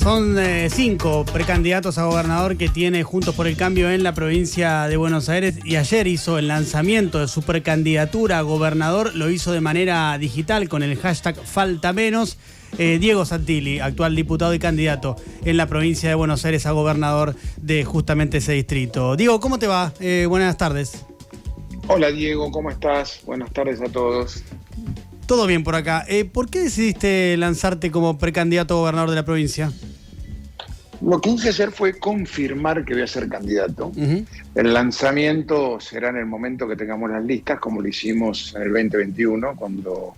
Son eh, cinco precandidatos a gobernador que tiene Juntos por el Cambio en la provincia de Buenos Aires y ayer hizo el lanzamiento de su precandidatura a gobernador, lo hizo de manera digital con el hashtag Falta Menos. Eh, Diego Santilli, actual diputado y candidato en la provincia de Buenos Aires a gobernador de justamente ese distrito. Diego, ¿cómo te va? Eh, buenas tardes. Hola Diego, ¿cómo estás? Buenas tardes a todos. Todo bien por acá. ¿Por qué decidiste lanzarte como precandidato a gobernador de la provincia? Lo que hice ayer fue confirmar que voy a ser candidato. El lanzamiento será en el momento que tengamos las listas, como lo hicimos en el 2021, cuando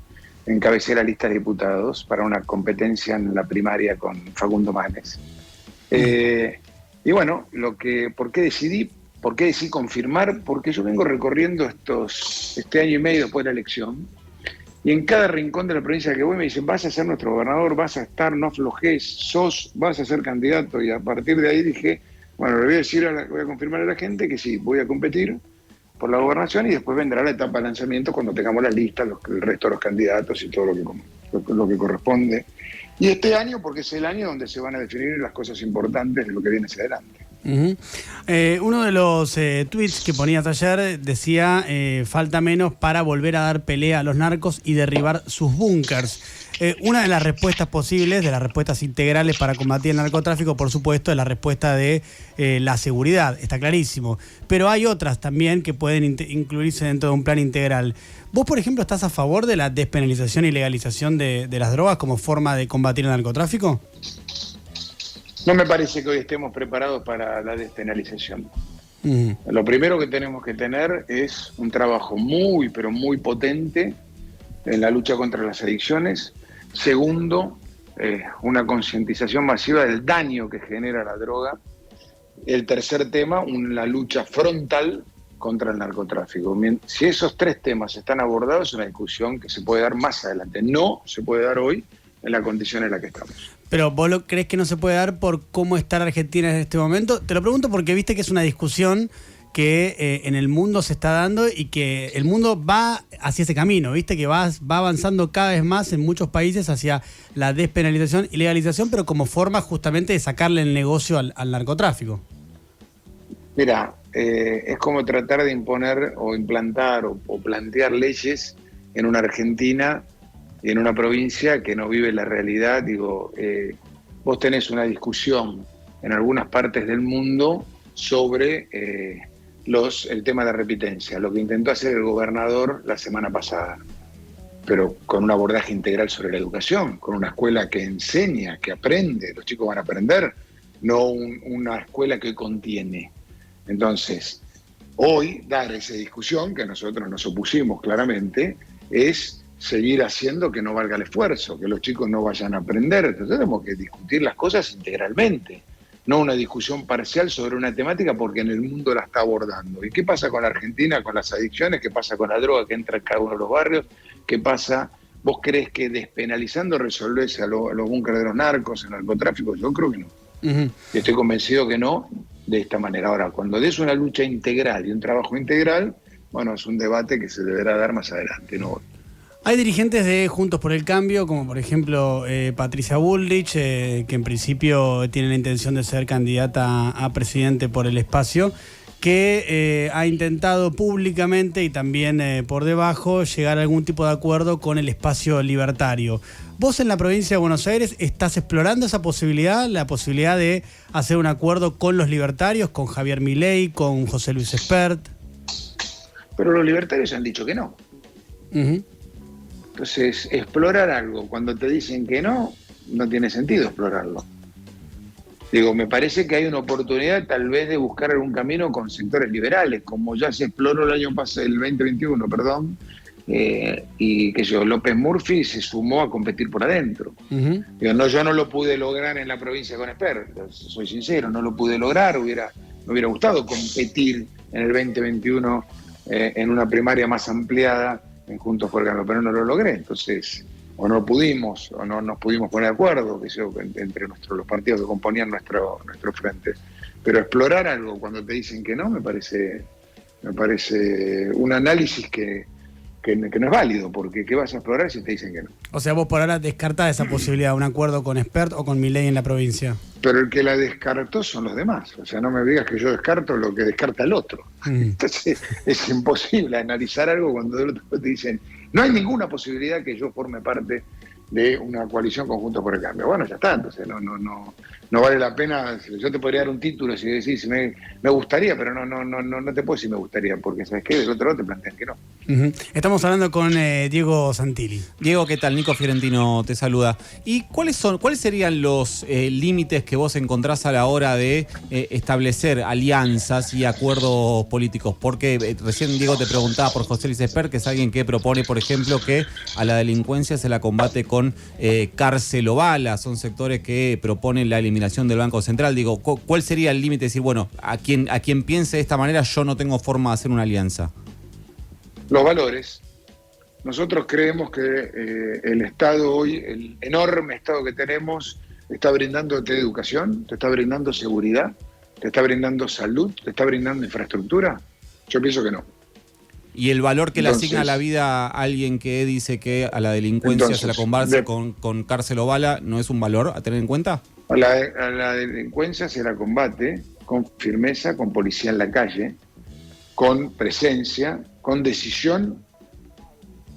encabecé la lista de diputados para una competencia en la primaria con Facundo Manes. Eh, y bueno, lo que, ¿por qué decidí? ¿Por qué decidí confirmar? Porque yo vengo recorriendo estos, este año y medio después de la elección y en cada rincón de la provincia que voy me dicen, vas a ser nuestro gobernador, vas a estar, no aflojes, sos, vas a ser candidato. Y a partir de ahí dije, bueno, le voy a decir, voy a confirmar a la gente que sí, voy a competir por la gobernación y después vendrá la etapa de lanzamiento cuando tengamos la lista, los, el resto de los candidatos y todo lo que, lo que corresponde. Y este año, porque es el año donde se van a definir las cosas importantes de lo que viene hacia adelante. Eh, uno de los eh, tweets que ponías ayer decía eh, falta menos para volver a dar pelea a los narcos y derribar sus búnkers. una de las respuestas posibles, de las respuestas integrales para combatir el narcotráfico, por supuesto, es la respuesta de la seguridad, está clarísimo. Pero hay otras también que pueden incluirse dentro de un plan integral. ¿Vos, por ejemplo, estás a favor de la despenalización y legalización de las drogas como forma de combatir el narcotráfico? No me parece que hoy estemos preparados para la despenalización. Lo primero que tenemos que tener es un trabajo muy, pero muy potente en la lucha contra las adicciones. Segundo, eh, una concientización masiva del daño que genera la droga. El tercer tema, una lucha frontal contra el narcotráfico. Si esos tres temas están abordados, es una discusión que se puede dar más adelante. No se puede dar hoy en la condición en la que estamos. Pero vos lo crees que no se puede dar por cómo está Argentina en este momento. Te lo pregunto porque viste que es una discusión que eh, en el mundo se está dando y que el mundo va hacia ese camino, viste que va, va avanzando cada vez más en muchos países hacia la despenalización y legalización, pero como forma justamente de sacarle el negocio al, narcotráfico. Mira, eh, es como tratar de imponer o implantar o plantear leyes en una Argentina en una provincia que no vive la realidad, digo, eh, vos tenés una discusión en algunas partes del mundo sobre eh, los, el tema de la repitencia, lo que intentó hacer el gobernador la semana pasada, pero con un abordaje integral sobre la educación, con una escuela que enseña, que aprende, los chicos van a aprender, no una escuela que contiene. Entonces, hoy dar esa discusión, que nosotros nos opusimos claramente, es seguir haciendo que no valga el esfuerzo, que los chicos no vayan a aprender. Entonces tenemos que discutir las cosas integralmente, no una discusión parcial sobre una temática porque en el mundo la está abordando. ¿Y qué pasa con la Argentina, con las adicciones? ¿Qué pasa con la droga que entra en cada uno de los barrios? ¿Qué pasa? ¿Vos crees que despenalizando resolvés a, los búnkeres de los narcos, el narcotráfico? Yo creo que no. Estoy convencido que no de esta manera. Ahora, cuando des una lucha integral y un trabajo integral, bueno, es un debate que se deberá dar más adelante, no hay dirigentes de Juntos por el Cambio, como por ejemplo eh, Patricia Bullrich, eh, que en principio tiene la intención de ser candidata a presidente por el espacio, que eh, ha intentado públicamente y también por debajo llegar a algún tipo de acuerdo con el espacio libertario. ¿Vos en la provincia de Buenos Aires estás explorando esa posibilidad, la posibilidad de hacer un acuerdo con los libertarios, con Javier Milei, con José Luis Espert? Pero los libertarios han dicho que no. Entonces, explorar algo cuando te dicen que no, no tiene sentido explorarlo. Digo, me parece que hay una oportunidad tal vez de buscar algún camino con sectores liberales, como ya se exploró el año pasado, el 2021, perdón, eh, y que yo, López Murphy se sumó a competir por adentro. no, yo no lo pude lograr en la provincia con Esper, soy sincero, no lo pude lograr, hubiera, me hubiera gustado competir en el 2021 eh, en una primaria más ampliada en Juntos por el pero no lo logré. Entonces, o no pudimos, o no nos pudimos poner de acuerdo, que yo, entre nuestros, los partidos que componían nuestro, nuestro frente. Pero explorar algo cuando te dicen que no, me parece, me parece un análisis que, que, no es válido, porque ¿qué vas a explorar si te dicen que no? O sea, vos por ahora descartás esa posibilidad, un acuerdo con Expert o con ley en la provincia. Pero el que la descartó son los demás. O sea, no me digas que yo descarto lo que descarta el otro. Mm. Entonces, es imposible analizar algo cuando el otro te dicen, no hay ninguna posibilidad que yo forme parte de una coalición conjunto por el cambio. Bueno, ya está, entonces no, no, no, no vale la pena. Yo te podría dar un título si decís, me, me gustaría, pero no, no, no, no, te puedo decir me gustaría, porque sabes qué, del otro lado te plantean que no. Estamos hablando con eh, Diego Santilli. Diego, ¿qué tal? Nico Fiorentino te saluda. ¿Y cuáles son, cuáles serían los eh, límites que vos encontrás a la hora de eh, establecer alianzas y acuerdos políticos? Porque recién Diego te preguntaba por José Luis Esper, que es alguien que propone, por ejemplo, que a la delincuencia se la combate con cárcel o bala. Son sectores que proponen la eliminación del Banco Central. Digo, ¿cuál sería el límite? Decir, bueno, a quien, a quien piense de esta manera, yo no tengo forma de hacer una alianza los valores. Nosotros creemos que eh, el Estado hoy, el enorme Estado que tenemos, está brindándote educación, te está brindando seguridad, te está brindando salud, te está brindando infraestructura. Yo pienso que no. ¿Y el valor que le asigna a la vida a alguien que dice que a la delincuencia se la combate con, con, cárcel o bala no es un valor a tener en cuenta? a la delincuencia se la combate con firmeza, con policía en la calle, con presencia, con decisión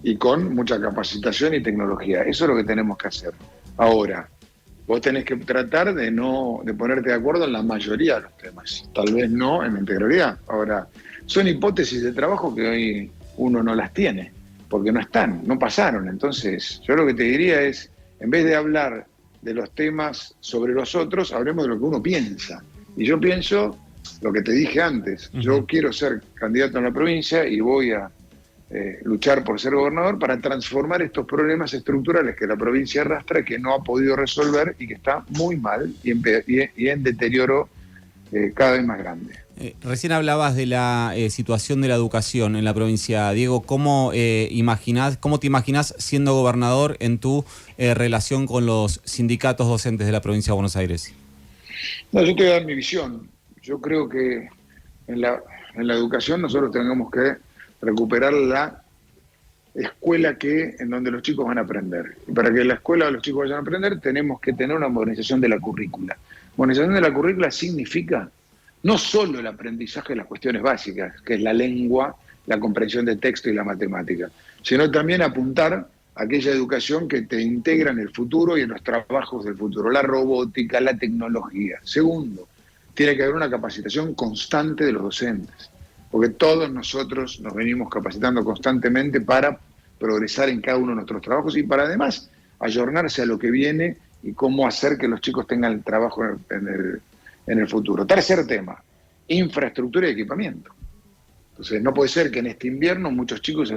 y con mucha capacitación y tecnología. Eso es lo que tenemos que hacer. Ahora, vos tenés que tratar de no de ponerte de acuerdo en la mayoría de los temas, tal vez no en la integralidad. Ahora, son hipótesis de trabajo que hoy uno no las tiene, porque no están, no pasaron. Entonces, yo lo que te diría es, en vez de hablar de los temas sobre los otros, hablemos de lo que uno piensa. Y yo pienso lo que te dije antes, yo quiero ser candidato en la provincia y voy a eh, luchar por ser gobernador para transformar estos problemas estructurales que la provincia arrastra, que no ha podido resolver y que está muy mal y en, deterioro eh, cada vez más grande. Eh, recién hablabas de la situación de la educación en la provincia. Diego, ¿cómo, imaginás, ¿cómo te imaginas siendo gobernador en tu relación con los sindicatos docentes de la provincia de Buenos Aires? No, yo te voy a dar mi visión. Yo creo que en la, en la educación nosotros tenemos que recuperar la escuela que en donde los chicos van a aprender. Y para que la escuela los chicos vayan a aprender, tenemos que tener una modernización de la currícula. Modernización de la currícula significa no solo el aprendizaje de las cuestiones básicas, que es la lengua, la comprensión de texto y la matemática, sino también apuntar a aquella educación que te integra en el futuro y en los trabajos del futuro, la robótica, la tecnología. Segundo, tiene que haber una capacitación constante de los docentes, porque todos nosotros nos venimos capacitando constantemente para progresar en cada uno de nuestros trabajos y para además ayornarse a lo que viene y cómo hacer que los chicos tengan el trabajo en el, en el futuro. Tercer tema, infraestructura y equipamiento. Entonces, no puede ser que en este invierno muchos chicos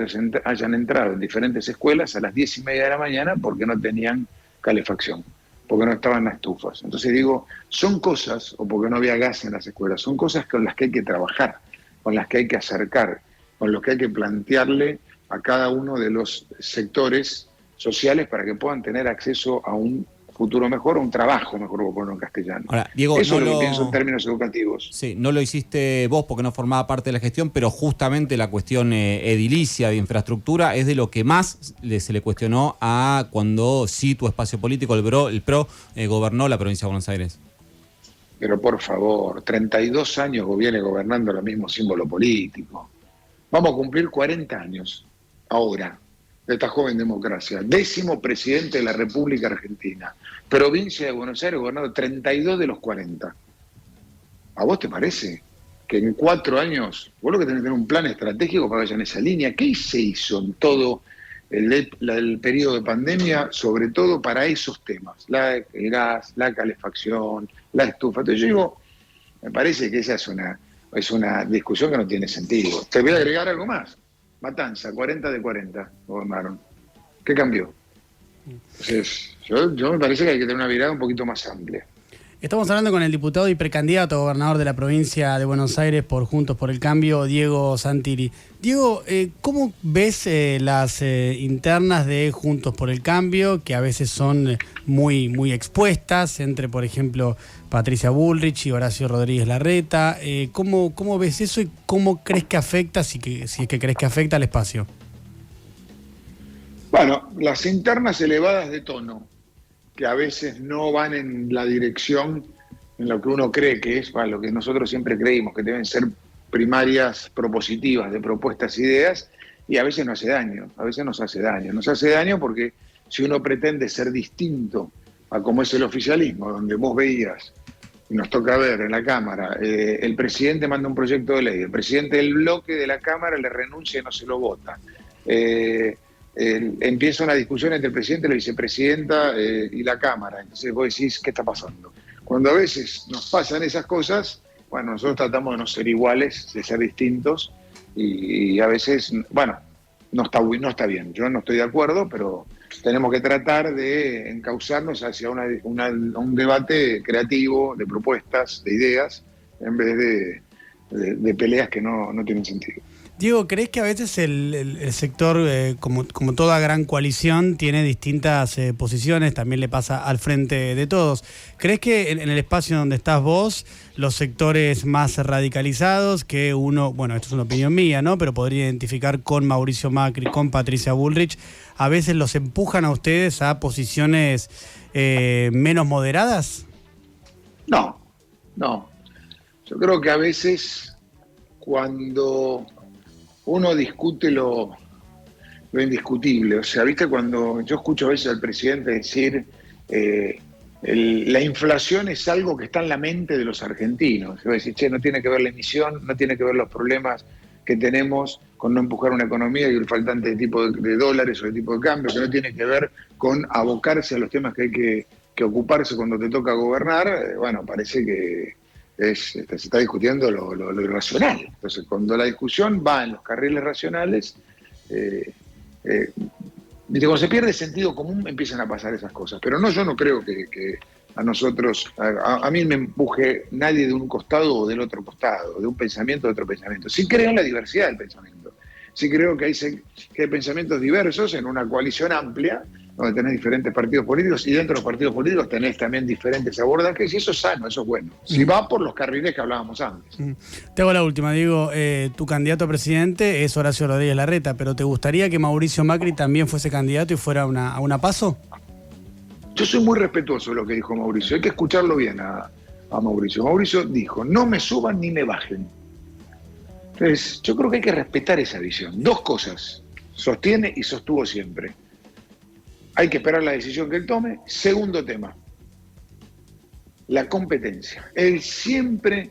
hayan entrado en diferentes escuelas a las diez y media de la mañana porque no tenían calefacción porque no estaban las estufas. Entonces digo, son cosas, o porque no había gas en las escuelas, son cosas con las que hay que trabajar, con las que hay que acercar, con las que hay que plantearle a cada uno de los sectores sociales para que puedan tener acceso a un futuro mejor, un trabajo mejor, por ponerlo en castellano. Ahora, Diego, Eso es lo, que pienso en términos educativos. Sí, no lo hiciste vos porque no formaba parte de la gestión, pero justamente la cuestión eh, edilicia de infraestructura es de lo que más se le cuestionó a cuando sí tu espacio político, el PRO, el PRO eh, gobernó la provincia de Buenos Aires. Pero por favor, 32 años viene gobernando el mismo símbolo político. Vamos a cumplir 40 años ahora de esta joven democracia. Décimo presidente de la República Argentina. Provincia de Buenos Aires, gobernado 32 de los 40. ¿A vos te parece que en cuatro años, vos lo que tenés que tener un plan estratégico para que en esa línea? ¿Qué se hizo en todo el, periodo de pandemia, sobre todo para esos temas? La, el gas, la calefacción, la estufa. Entonces yo digo, me parece que esa es una, es una discusión que no tiene sentido. Te voy a agregar algo más Matanza, 40 de 40 gobernaron. ¿Qué cambió? Entonces, yo, yo me parece que hay que tener una mirada un poquito más amplia. Estamos hablando con el diputado y precandidato gobernador de la provincia de Buenos Aires por Juntos por el Cambio, Diego Santilli. Diego, eh, ¿cómo ves eh, las eh, internas de Juntos por el Cambio, que a veces son muy, muy expuestas, entre, por ejemplo, Patricia Bullrich y Horacio Rodríguez Larreta? ¿cómo, ¿Cómo ves eso y cómo crees que afecta, si, que, si es que crees que afecta al espacio? Bueno, las internas elevadas de tono, que a veces no van en la dirección en lo que uno cree que es, para lo que nosotros siempre creímos, que deben ser primarias propositivas de propuestas, ideas, y a veces no hace daño, a veces nos hace daño. Nos hace daño porque si uno pretende ser distinto a como es el oficialismo, donde vos veías, y nos toca ver en la Cámara, eh, el presidente manda un proyecto de ley, el presidente del bloque de la Cámara le renuncia y no se lo vota. Eh, empieza una discusión entre el presidente, la vicepresidenta eh, y la Cámara. Entonces vos decís, ¿qué está pasando? Cuando a veces nos pasan esas cosas, bueno, nosotros tratamos de no ser iguales, de ser distintos, y, a veces, bueno, no está, no está bien. Yo no estoy de acuerdo, pero tenemos que tratar de encauzarnos hacia un debate creativo, de propuestas, de ideas, en vez de, peleas que no tienen sentido. Diego, ¿crees que a veces el, sector, eh, como, toda gran coalición, tiene distintas eh, posiciones? También le pasa al frente de todos. ¿Crees que en, el espacio donde estás vos, los sectores más radicalizados, que uno, bueno, esto es una opinión mía, ¿no? Pero podría identificar con Mauricio Macri, con Patricia Bullrich, a veces los empujan a ustedes a posiciones eh, menos moderadas? No, no. Yo creo que a veces cuando uno discute lo, indiscutible. O sea, viste, cuando yo escucho a veces al presidente decir eh, la inflación es algo que está en la mente de los argentinos. A decir, che, no tiene que ver la emisión, no tiene que ver los problemas que tenemos con no empujar una economía y el faltante de tipo de, dólares o de tipo de cambio, que no tiene que ver con abocarse a los temas que hay que, ocuparse cuando te toca gobernar. Eh, bueno, parece que es, este, se está discutiendo lo, irracional. Entonces, cuando la discusión va en los carriles racionales, eh, eh, cuando se pierde sentido común empiezan a pasar esas cosas. Pero no, yo no creo que, a nosotros, a, mí me empuje nadie de un costado o del otro costado, de un pensamiento o de otro pensamiento. Sí creo en la diversidad del pensamiento. Sí creo que hay, que hay pensamientos diversos en una coalición amplia donde tenés diferentes partidos políticos y dentro de los partidos políticos tenés también diferentes abordajes y eso es sano, eso es bueno. Si mm. va por los carriles que hablábamos antes. Mm. Te hago la última, digo, eh, tu candidato a presidente es Horacio Rodríguez Larreta, pero ¿te gustaría que Mauricio Macri también fuese candidato y fuera una, a una paso? Yo soy muy respetuoso de lo que dijo Mauricio, hay que escucharlo bien a, a Mauricio. Mauricio dijo, no me suban ni me bajen. Entonces, yo creo que hay que respetar esa visión. Dos cosas, sostiene y sostuvo siempre hay que esperar la decisión que él tome. Segundo tema, la competencia. Él siempre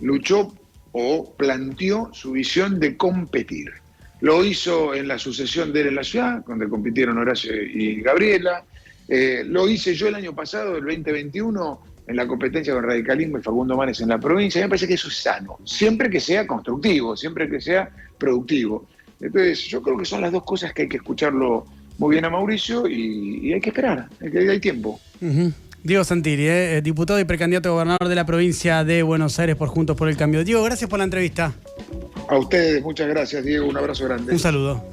luchó o planteó su visión de competir. Lo hizo en la sucesión de él en la ciudad, donde compitieron Horacio y Gabriela. Eh, lo hice yo el año pasado, el 2021, en la competencia con Radicalismo y Facundo Manes en la provincia. me parece que eso es sano, siempre que sea constructivo, siempre que sea productivo. Entonces, yo creo que son las dos cosas que hay que escucharlo muy bien a Mauricio y, hay que esperar, hay, que, hay tiempo. Diego Santilli, eh, diputado y precandidato a gobernador de la provincia de Buenos Aires por Juntos por el Cambio. Diego, gracias por la entrevista. A ustedes, muchas gracias, Diego. Un abrazo grande. Un saludo.